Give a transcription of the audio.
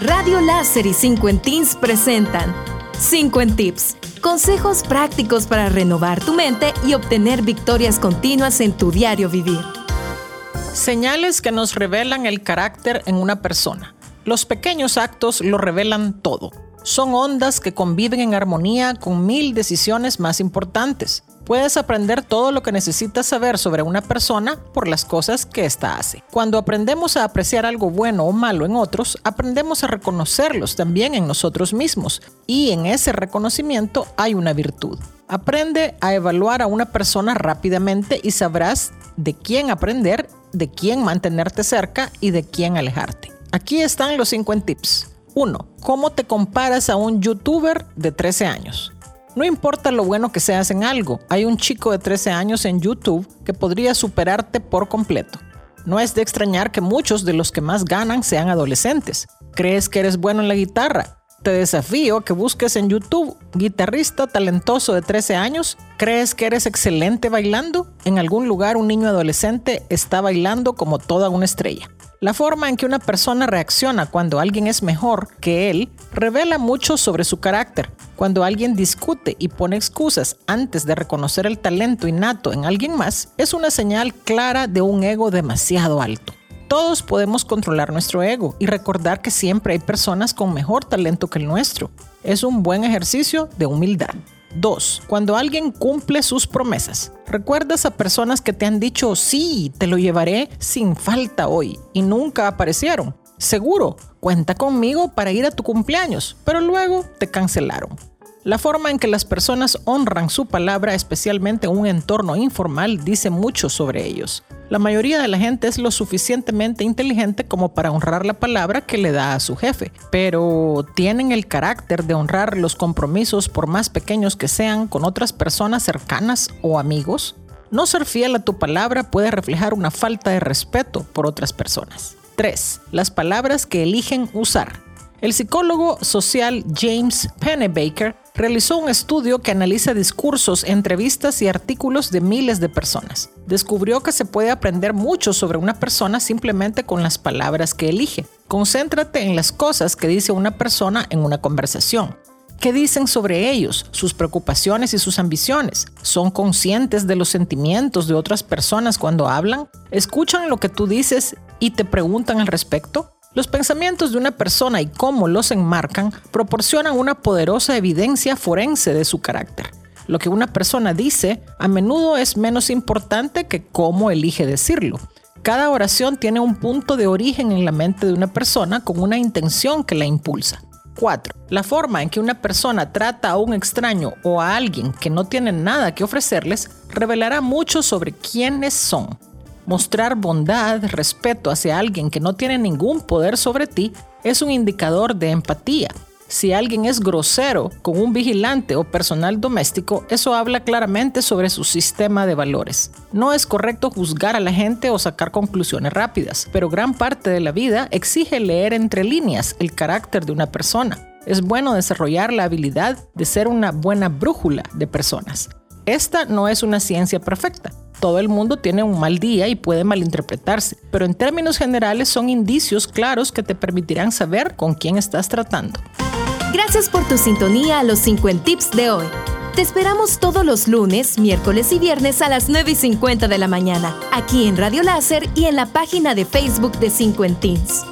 Radio Láser y 5 en Teens presentan 5 en Tips. Consejos prácticos para renovar tu mente y obtener victorias continuas en tu diario vivir. Señales que nos revelan el carácter en una persona. Los pequeños actos lo revelan todo. Son ondas que conviven en armonía con mil decisiones más importantes. Puedes aprender todo lo que necesitas saber sobre una persona por las cosas que ésta hace. Cuando aprendemos a apreciar algo bueno o malo en otros, aprendemos a reconocerlos también en nosotros mismos y en ese reconocimiento hay una virtud. Aprende a evaluar a una persona rápidamente y sabrás de quién aprender, de quién mantenerte cerca y de quién alejarte. Aquí están los 5 tips. 1. ¿Cómo te comparas a un youtuber de 13 años? No importa lo bueno que seas en algo, hay un chico de 13 años en YouTube que podría superarte por completo. No es de extrañar que muchos de los que más ganan sean adolescentes. ¿Crees que eres bueno en la guitarra? Te desafío que busques en YouTube guitarrista talentoso de 13 años. ¿Crees que eres excelente bailando? En algún lugar un niño adolescente está bailando como toda una estrella. La forma en que una persona reacciona cuando alguien es mejor que él revela mucho sobre su carácter. Cuando alguien discute y pone excusas antes de reconocer el talento innato en alguien más, es una señal clara de un ego demasiado alto. Todos podemos controlar nuestro ego y recordar que siempre hay personas con mejor talento que el nuestro. Es un buen ejercicio de humildad. 2. Cuando alguien cumple sus promesas. ¿Recuerdas a personas que te han dicho, sí, te lo llevaré sin falta hoy y nunca aparecieron? Seguro, cuenta conmigo para ir a tu cumpleaños, pero luego te cancelaron. La forma en que las personas honran su palabra, especialmente en un entorno informal, dice mucho sobre ellos. La mayoría de la gente es lo suficientemente inteligente como para honrar la palabra que le da a su jefe, pero tienen el carácter de honrar los compromisos por más pequeños que sean con otras personas cercanas o amigos. No ser fiel a tu palabra puede reflejar una falta de respeto por otras personas. 3. Las palabras que eligen usar. El psicólogo social James Pennebaker realizó un estudio que analiza discursos, entrevistas y artículos de miles de personas. Descubrió que se puede aprender mucho sobre una persona simplemente con las palabras que elige. Concéntrate en las cosas que dice una persona en una conversación. ¿Qué dicen sobre ellos, sus preocupaciones y sus ambiciones? ¿Son conscientes de los sentimientos de otras personas cuando hablan? ¿Escuchan lo que tú dices y te preguntan al respecto? Los pensamientos de una persona y cómo los enmarcan proporcionan una poderosa evidencia forense de su carácter. Lo que una persona dice a menudo es menos importante que cómo elige decirlo. Cada oración tiene un punto de origen en la mente de una persona con una intención que la impulsa. 4. La forma en que una persona trata a un extraño o a alguien que no tiene nada que ofrecerles revelará mucho sobre quiénes son. Mostrar bondad, respeto hacia alguien que no tiene ningún poder sobre ti es un indicador de empatía. Si alguien es grosero con un vigilante o personal doméstico, eso habla claramente sobre su sistema de valores. No es correcto juzgar a la gente o sacar conclusiones rápidas, pero gran parte de la vida exige leer entre líneas el carácter de una persona. Es bueno desarrollar la habilidad de ser una buena brújula de personas. Esta no es una ciencia perfecta, todo el mundo tiene un mal día y puede malinterpretarse, pero en términos generales son indicios claros que te permitirán saber con quién estás tratando. Gracias por tu sintonía a los 50 Tips de hoy. Te esperamos todos los lunes, miércoles y viernes a las 9 y 50 de la mañana, aquí en Radio Láser y en la página de Facebook de 50 Teens.